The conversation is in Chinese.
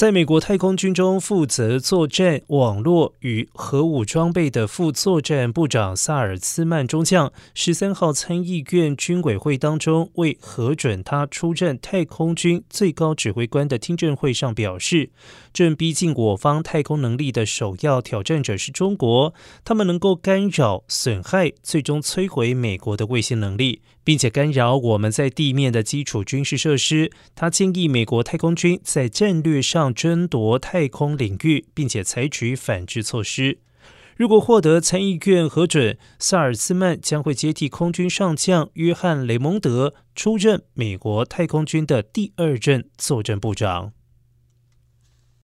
在美国太空军中负责作战网络与核武装备的副作战部长萨尔茨曼中将，十三号参议院军委会当中为核准他出任太空军最高指挥官的听证会上表示，正逼近我方太空能力的首要挑战者是中国，他们能够干扰、损害，最终摧毁美国的卫星能力，并且干扰我们在地面的基础军事设施。他建议美国太空军在战略上。争夺太空领域，并且采取反制措施。如果获得参议院核准，萨尔斯曼将会接替空军上将约翰雷蒙德，出任美国太空军的第二任作战部长。